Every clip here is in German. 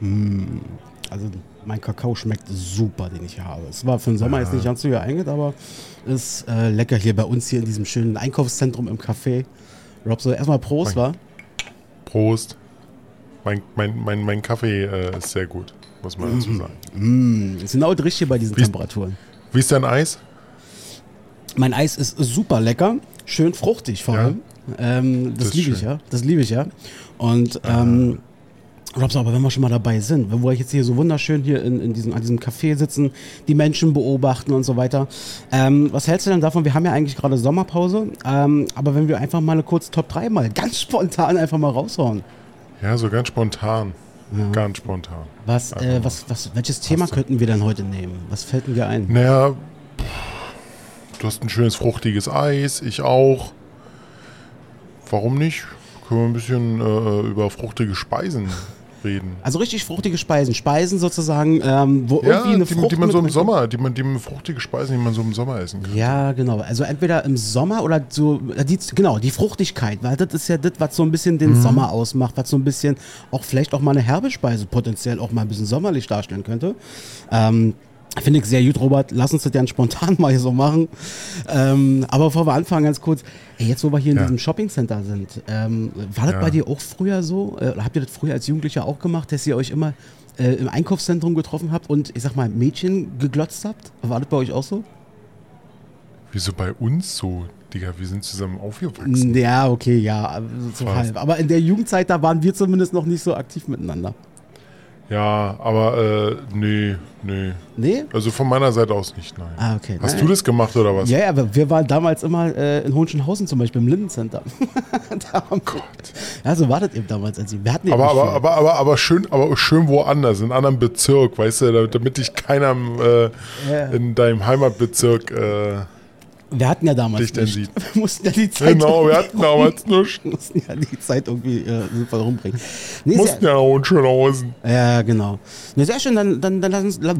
Mm, also mein Kakao schmeckt super, den ich hier habe. Es war für den Sommer jetzt nicht ganz so geeignet, aber ist äh, lecker hier bei uns hier in diesem schönen Einkaufszentrum im Café. Rob, so erstmal Prost, Mein- war? Prost. Mein, mein, mein, mein Kaffee äh, ist sehr gut, muss man dazu sagen. Mm, ist genau richtig bei diesen Wie ist- Temperaturen. Wie ist dein Eis? Mein Eis ist super lecker, schön fruchtig vor Ja? allem. Ähm, das Das liebe ich ja. Das liebe ich ja. Und ähm, Robs, aber wenn wir schon mal dabei sind, wenn wir jetzt hier so wunderschön hier in, in diesem, an diesem Café sitzen, die Menschen beobachten und so weiter. Ähm, was hältst du denn davon? Wir haben ja eigentlich gerade Sommerpause, ähm, aber wenn wir einfach mal eine kurze Top 3 mal ganz spontan einfach mal raushauen. Ja, so ganz spontan. Ganz spontan. Was, äh, Einfach was, was, welches Thema du- könnten wir denn heute nehmen? Was fällt denn dir ein? Naja, pff, du hast ein schönes fruchtiges Eis, ich auch. Warum nicht? Können wir ein bisschen äh, über fruchtige Speisen reden. Also richtig fruchtige Speisen. Speisen sozusagen, ähm, wo Ja, irgendwie eine die, Frucht die man so im Sommer, die man, die man fruchtige Speisen, die man so im Sommer essen kann. Ja, genau. Also entweder im Sommer oder so, äh, die, genau, die Fruchtigkeit, weil das ist ja das, was so ein bisschen Mhm. den Sommer ausmacht, was so ein bisschen auch vielleicht auch mal eine herbe Speise potenziell auch mal ein bisschen sommerlich darstellen könnte. Ähm, Finde ich sehr gut, Robert. Lass uns das dann spontan mal so machen. Ähm, aber bevor wir anfangen, ganz kurz. Hey, jetzt, wo wir hier in Ja. diesem Shoppingcenter sind, ähm, war das Ja. bei dir auch früher so? Äh, habt ihr das früher als Jugendlicher auch gemacht, dass ihr euch immer äh, im Einkaufszentrum getroffen habt und, ich sag mal, Mädchen geglotzt habt? War das bei euch auch so? Wieso bei uns so, Digga? Wir sind zusammen aufgewachsen. Ja, okay, ja, so halb. Aber in der Jugendzeit, da waren wir zumindest noch nicht so aktiv miteinander. Ja, aber äh, nee, nee. Nee? Also von meiner Seite aus nicht, nein. Ah, okay. Hast Nein. du das gemacht oder was? Ja, ja, aber wir waren damals immer äh, in Hohenschönhausen zum Beispiel im Lindencenter. da haben wir, ja, so war das eben damals. Also wir hatten Aber, aber, aber, aber, aber schön, aber schön woanders, in einem anderen Bezirk, weißt du, damit- damit dich keiner äh, Ja. in deinem Heimatbezirk. Äh, wir hatten ja damals dich nicht. Wir mussten ja die Zeit genau, wir irgendwie hatten damals nichts. wir mussten ja die Zeit irgendwie äh, sinnvoll rumbringen. Nee, Mussten ja noch in Schönhausen. ja, genau. Ne, sehr schön, dann, dann, dann lass, uns, la-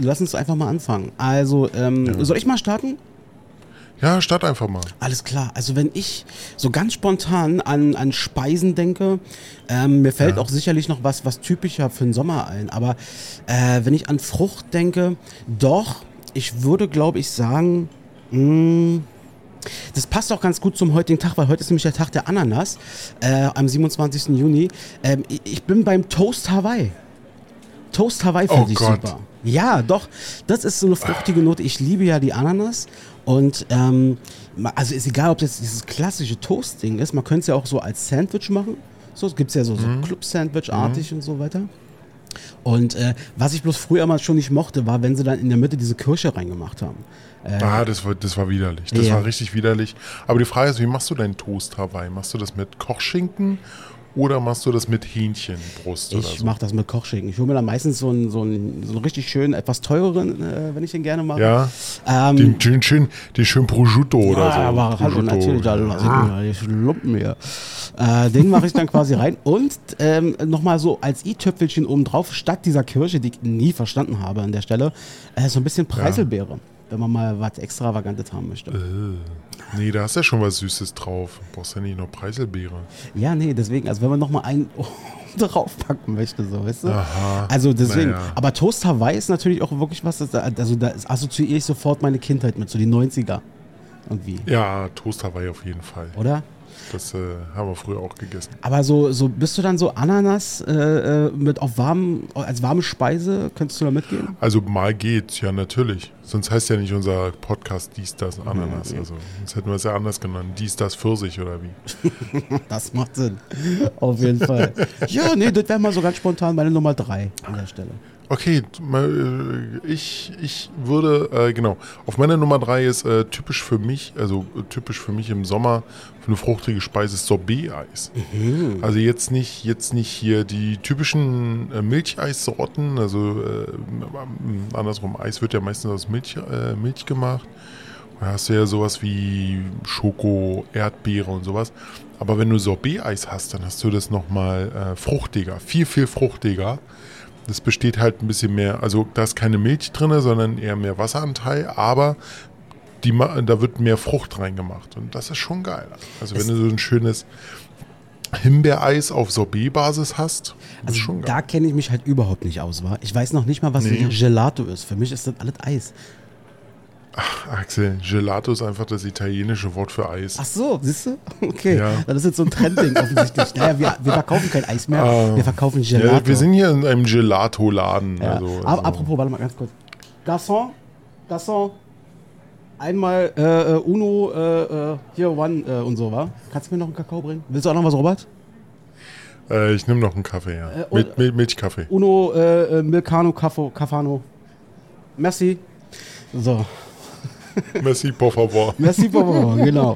lass uns einfach mal anfangen. Also, ähm, soll ich mal starten? Ja, start einfach mal. Alles klar. Also wenn ich so ganz spontan an, an Speisen denke, ähm, mir fällt Ja. auch sicherlich noch was, was typischer für den Sommer ein. Aber äh, wenn ich an Frucht denke, doch, ich würde, glaube ich, sagen, das passt auch ganz gut zum heutigen Tag, weil heute ist nämlich der Tag der Ananas, äh, am 27. Juni. Ähm, ich, bin beim Toast Hawaii. Toast Hawaii finde Oh ich Gott. super. Ja, doch. Das ist so eine fruchtige Note. Ich liebe ja die Ananas. Und ähm, also ist egal, ob das dieses klassische Toast-Ding ist. Man könnte es ja auch so als Sandwich machen. So, es gibt ja so, so Mhm. Club-Sandwich-artig und so weiter. Und äh, was ich bloß früher mal schon nicht mochte, war, wenn sie dann in der Mitte diese Kirsche reingemacht haben. Äh, Ah, das war, das war widerlich. Das Ja. war richtig widerlich. Aber die Frage ist, wie machst du deinen Toast Hawaii? Machst du das mit Kochschinken oder machst du das mit Hähnchenbrust oder Ich so? mache das mit Kochschinken. Ich hole mir dann meistens so einen, so einen, so einen richtig schönen, etwas teureren, äh, wenn ich den gerne mache. Ja, Ähm, den, den, schön, den schön Prosciutto oder so. Ja, aber Prosciutto. natürlich, da lasse ich mir die Lumpen hier. Äh, den mache ich dann quasi rein. Und ähm, nochmal so als i-Töpfelchen oben drauf, statt dieser Kirsche, die ich nie verstanden habe an der Stelle, äh, so ein bisschen Preiselbeere. Wenn man mal was Extravagantes haben möchte. Äh, nee, da hast ja schon was Süßes drauf. Brauchst ja nicht noch Preiselbeere. Ja, nee, deswegen, also wenn man nochmal einen draufpacken möchte, so, weißt du? Aha. Also deswegen, Naja. aber Toast Hawaii ist natürlich auch wirklich was, das, also da assoziiere ich sofort meine Kindheit mit, so die 90er. Irgendwie, Ja, Toast Hawaii auf jeden Fall. oder? Das äh, haben wir früher auch gegessen. Aber so, so bist du dann so Ananas äh, äh, mit auf warm, als warme Speise, könntest du da mitgehen? Also mal geht's, ja natürlich. Sonst heißt ja nicht unser Podcast dies, das, Ananas. Ja. Also, sonst hätten wir es ja anders genannt. Dies, das, Pfirsich oder wie. Das macht Sinn. Auf jeden Fall. Ja, nee, das wäre mal so ganz spontan meine Nummer drei an der Stelle. Okay, äh, ich, ich würde, äh, genau, auf meiner Nummer drei ist äh, typisch für mich, also äh, typisch für mich im Sommer für eine fruchtige Speise ist Sorbet-Eis. Also jetzt nicht, jetzt nicht hier die typischen äh, Milcheissorten, also äh, andersrum, Eis wird ja meistens aus Milch, Milch gemacht. Da hast du ja sowas wie Schoko, Erdbeere und sowas. Aber wenn du Sorbet-Eis hast, dann hast du das nochmal äh, fruchtiger, viel, viel fruchtiger. Das besteht halt ein bisschen mehr, also da ist keine Milch drin, sondern eher mehr Wasseranteil, aber die, da wird mehr Frucht reingemacht und das ist schon geil. Also wenn Es- du so ein schönes, Himbeereis auf Sorbet-Basis hast. Also schon geil. da kenne ich mich halt überhaupt nicht aus, wa? Ich weiß noch nicht mal, was Nee. ein Gelato ist. Für mich ist das alles Eis. Axel, Gelato ist einfach das italienische Wort für Eis. Ach so, siehst du? Okay. Ja. Das ist jetzt so ein Trendding offensichtlich. Naja, wir, wir verkaufen kein Eis mehr, Ah. wir verkaufen Gelato. Ja, wir sind hier in einem Gelato-Laden. Ja. Also, also, apropos, warte mal ganz kurz. Garçon, Garçon, einmal äh, äh, Uno, äh, äh, hier One äh, und so, wa? Kannst du mir noch einen Kakao bringen? Willst du auch noch was, Robert? äh, ich nehme noch einen Kaffee, ja. Äh, Mil Mil Milchkaffee. Uno, äh, äh, Milcano, Cafo, Cafano. Merci. So. Merci, por favor. Merci, Bobo, genau.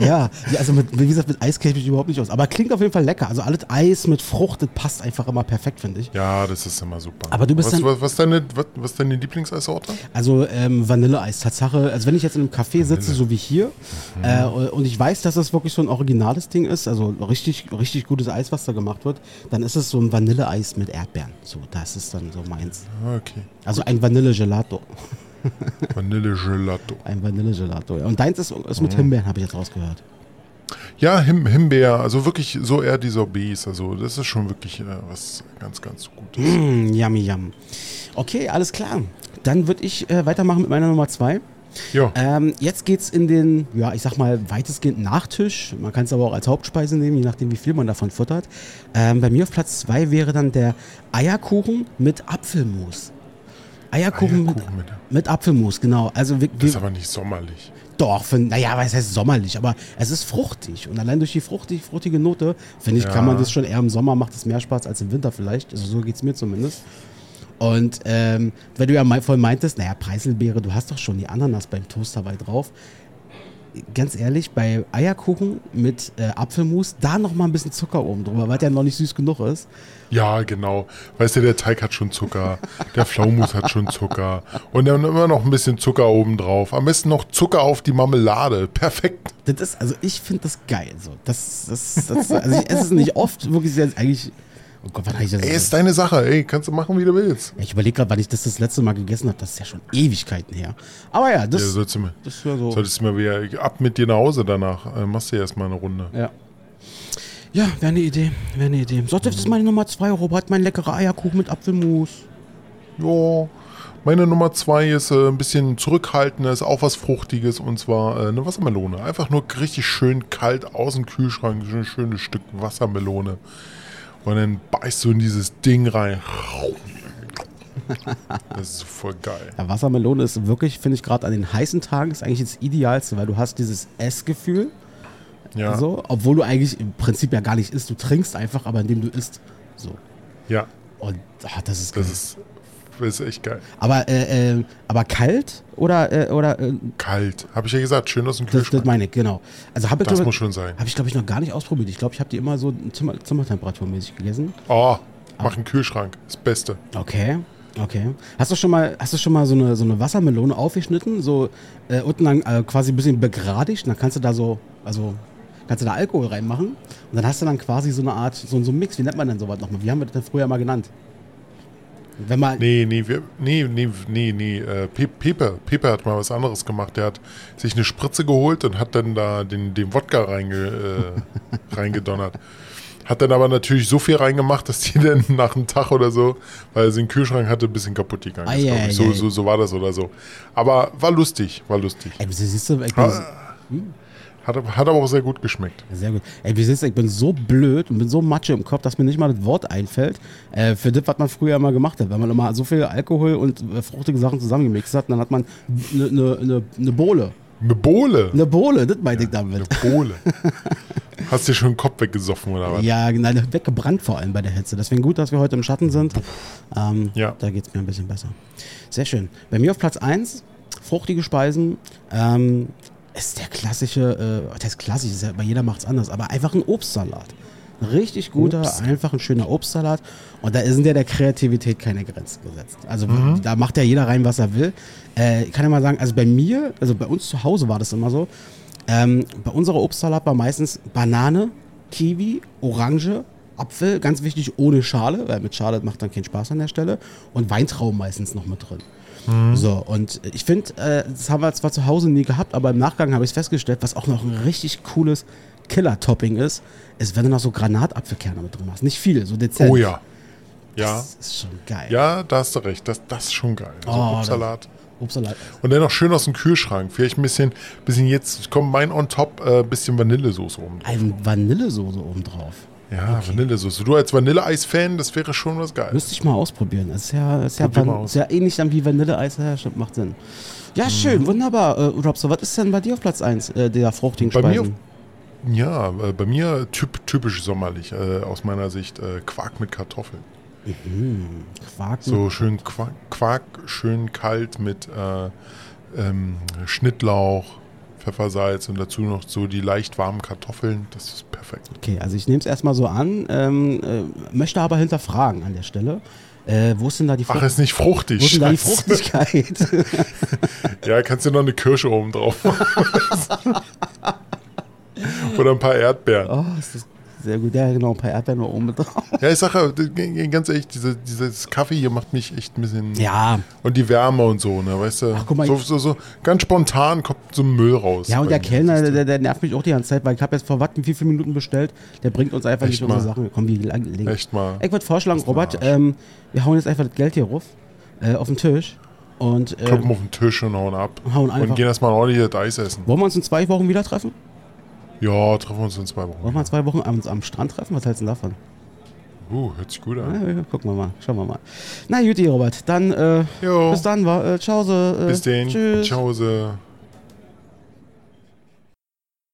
Ja, also mit, wie gesagt, mit Eis kenne ich mich überhaupt nicht aus. Aber klingt auf jeden Fall lecker. Also alles Eis mit Frucht, das passt einfach immer perfekt, finde ich. Ja, das ist immer super. Aber du bist was, dann- was, was, deine, was, was ist deine Lieblingseissorte? Also ähm, Vanilleeis, Tatsache, also wenn ich jetzt in einem Café sitze, so wie hier, äh, und ich weiß, dass das wirklich so ein originales Ding ist, also richtig, richtig gutes Eis, was da gemacht wird, dann ist es so ein Vanilleeis mit Erdbeeren. So, das ist dann so meins. Ah, Okay. Also ein Vanille-Gelato. Vanille Gelato. Ein Vanille-Gelato. Ja. Und deins ist, ist mit Himbeeren, habe ich jetzt rausgehört. Ja, Him Himbeer, also wirklich so eher die Sorbets. Also das ist schon wirklich äh, was ganz, ganz Gutes. Mm, yummy, yum. Okay, alles klar. Dann würde ich äh, weitermachen mit meiner Nummer zwei. Ja, Ähm, jetzt geht's in den, ja, ich sag mal, weitestgehend Nachtisch. Man kann es aber auch als Hauptspeise nehmen, je nachdem, wie viel man davon futtert. Ähm, bei mir auf Platz zwei wäre dann der Eierkuchen mit Apfelmus. Eierkuchen, Eierkuchen mit, mit- Apfelmus, genau. Also wir, das ist aber nicht sommerlich. doch, für, naja, was heißt sommerlich, aber es ist fruchtig. Und allein durch die fruchtig, fruchtige Note, finde ich, Ja. kann man das schon eher im Sommer, macht es mehr Spaß als im Winter vielleicht. Also so geht's mir zumindest. Und ähm, wenn du ja voll meintest, naja, Preiselbeere, du hast doch schon die Ananas beim Toast dabei drauf. Ganz ehrlich, bei Eierkuchen mit äh, Apfelmus, da noch mal ein bisschen Zucker oben drüber, weil der noch nicht süß genug ist. Ja, genau. Weißt du, der Teig hat schon Zucker, der Pflaumus hat schon Zucker und dann immer noch ein bisschen Zucker oben drauf. Am besten noch Zucker auf die Marmelade. Perfekt. Das ist, also ich finde das geil. So. Das, das, das, also ich esse es nicht oft, wirklich eigentlich. Oh Gott, habe ich das? Ey, ist deine Sache. Ey, kannst du machen, wie du willst. Ich überlege gerade, wann ich das das letzte Mal gegessen habe. Das ist ja schon Ewigkeiten her. Aber ja, das, Ja, solltest du, mir- das ist ja so. solltest du mal wieder ab mit dir nach Hause danach. Äh, machst du erstmal eine Runde. Ja. Ja, wäre eine Idee. Wäre eine Idee. So, das ist meine Nummer zwei, Robert. Mein leckerer Eierkuchen mit Apfelmus. Ja, meine Nummer zwei ist äh, ein bisschen zurückhaltender, ist auch was Fruchtiges und zwar äh, eine Wassermelone. Einfach nur richtig schön kalt aus dem Kühlschrank, so ein schönes Stück Wassermelone. Und dann beißt du in dieses Ding rein. Das ist voll geil. Ja, Wassermelone ist wirklich, finde ich, gerade an den heißen Tagen ist eigentlich das Idealste, weil du hast dieses Essgefühl, Ja, so, obwohl du eigentlich im Prinzip ja gar nicht isst. Du trinkst einfach, aber indem du isst. So. ja Und ah, das ist geil. das ist, das ist echt geil. aber, äh, äh, aber kalt oder, äh, oder äh, Kalt, habe ich ja gesagt, schön aus dem das, das Kühlschrank. meine ich, genau. Also habe ich, Das glaube muss schon sein. hab ich, glaub ich, noch gar nicht ausprobiert. Ich glaube, ich habe die immer so Zimmer, Zimmertemperaturmäßig gegessen. Oh, mach einen Kühlschrank, das Beste. Okay. Okay. Hast du schon mal, hast du schon mal so eine, so eine Wassermelone aufgeschnitten, so äh, unten dann äh, quasi ein bisschen begradigt, und dann kannst du da so, also kannst du da Alkohol reinmachen und dann hast du dann quasi so eine Art, so, so ein Mix, wie nennt man denn sowas nochmal? Wie haben wir das denn früher mal genannt? Wenn man, Nee, nee, wir, nee, nee, nee, nee. Äh, Pe- Pepe, Pepe hat mal was anderes gemacht. Der hat sich eine Spritze geholt und hat dann da den, den Wodka reinge, äh, reingedonnert. Hat dann aber natürlich so viel reingemacht, dass die dann nach einem Tag oder so, weil er sie im Kühlschrank hatte, ein bisschen kaputt gegangen ist. Ei, ich. So, ei. so, so war das oder so. Aber war lustig, war lustig. ey, siehst du, ich Ah. Hat, hat aber auch sehr gut geschmeckt. Sehr gut. Ey, wie siehst du, ich bin so blöd und bin so matsche im Kopf, dass mir nicht mal das Wort einfällt. Äh, für das, was man früher immer gemacht hat. Wenn man immer so viel Alkohol und äh, fruchtige Sachen zusammengemixt hat, dann hat man eine ne, ne, ne Bohle. Eine Bohle. Eine Bohle, das meinte ich damit. Eine Bohle. Hast dir schon den Kopf weggesoffen oder was? Ja, nein, weggebrannt vor allem bei der Hitze. Deswegen gut, dass wir heute im Schatten sind. Ähm, Ja. Da geht es mir ein bisschen besser. Sehr schön. Bei mir auf Platz 1, fruchtige Speisen. Ähm, ist der klassische, äh, was heißt klassisch, ist ja, bei jeder macht es anders, aber einfach ein Obstsalat. Ein richtig guter, Obst. einfach ein schöner Obstsalat. Und da sind ja der Kreativität keine Grenzen gesetzt. Also Mhm. da macht ja jeder rein, was er will. Äh, ich kann ja mal sagen, also bei mir, also bei uns zu Hause war das immer so, ähm, bei unserer Obstsalat war meistens Banane, Kiwi, Orange, Apfel, ganz wichtig ohne Schale, weil mit Schale macht dann keinen Spaß an der Stelle. Und Weintrauben meistens noch mit drin. So, und ich finde, äh, das haben wir zwar zu Hause nie gehabt, aber im Nachgang habe ich es festgestellt, was auch noch ein richtig cooles Killer-Topping ist, ist, wenn du noch so Granatapfelkerne mit drin machst. Nicht viel, so dezent. Oh ja. Ja. Das ist schon geil. Ja, da hast du recht. Das, das ist schon geil. So Oh, Obstsalat. Obstsalat. Und dann noch schön aus dem Kühlschrank. Vielleicht ein bisschen, bisschen jetzt kommt mein on top, äh, bisschen Vanillesoße oben drauf. Ein Vanillesoße oben drauf. Ja, Vanillesoße. Du als Vanilleeis-Fan, das wäre schon was Geiles. Müsste ich mal ausprobieren. Das ist ja, ist ja, Van, ist ja ähnlich dann wie Vanilleeis. Ja, macht Sinn. Ja, Mhm. schön, wunderbar. Äh, Robso, was ist denn bei dir auf Platz 1 äh, der fruchtigen Bei mir- Speisen? Ja, äh, bei mir typ, typisch sommerlich äh, aus meiner Sicht äh, Quark mit Kartoffeln. Quark. So schön Quark, Quark schön kalt mit äh, ähm, Schnittlauch, Pfeffersalz und dazu noch so die leicht warmen Kartoffeln. Das ist perfekt. Okay, also ich nehme es erstmal so an, ähm, äh, möchte aber hinterfragen an der Stelle. Äh, wo ist denn da die, Ach, Frucht- ist nicht fruchtig. wo ist denn da die. Fruchtigkeit? Ja, kannst du noch eine Kirsche oben drauf machen. Oder ein paar Erdbeeren. oh, ist das sehr gut. Ja, genau, ein paar Erdbeeren noch oben drauf. Ja, ich sage ganz ehrlich, diese, dieses Kaffee hier macht mich echt ein bisschen. Ja, Und die Wärme und so, ne, weißt du? Ach, guck mal, so, so, so ganz spontan kommt so Müll raus. ja und der. Kellner, der, der nervt mich auch die ganze Zeit, weil ich habe jetzt vor Watten wie viele Minuten bestellt. Der bringt uns einfach Echt nicht unsere mal? Sachen. Komm, wie lang, lang. Echt mal. Ich würde vorschlagen, Das Robert, ähm, wir hauen jetzt einfach das Geld hier rauf, äh, auf den Tisch. Und äh, Kloppen auf den Tisch und hauen ab. Hauen Und gehen erstmal ein ordentliches Eis essen. wollen wir uns in zwei Wochen wieder treffen? Ja, treffen wir uns in zwei Wollen wir Wochen. zwei Wochen am, am Strand treffen? Was hältst du denn davon? Uh, hört sich gut an. Ja, gucken wir mal, schauen wir mal. Na gut, Robert, dann äh, bis dann, war, äh, ciao. Äh, bis denn. Tschüss. Ciao.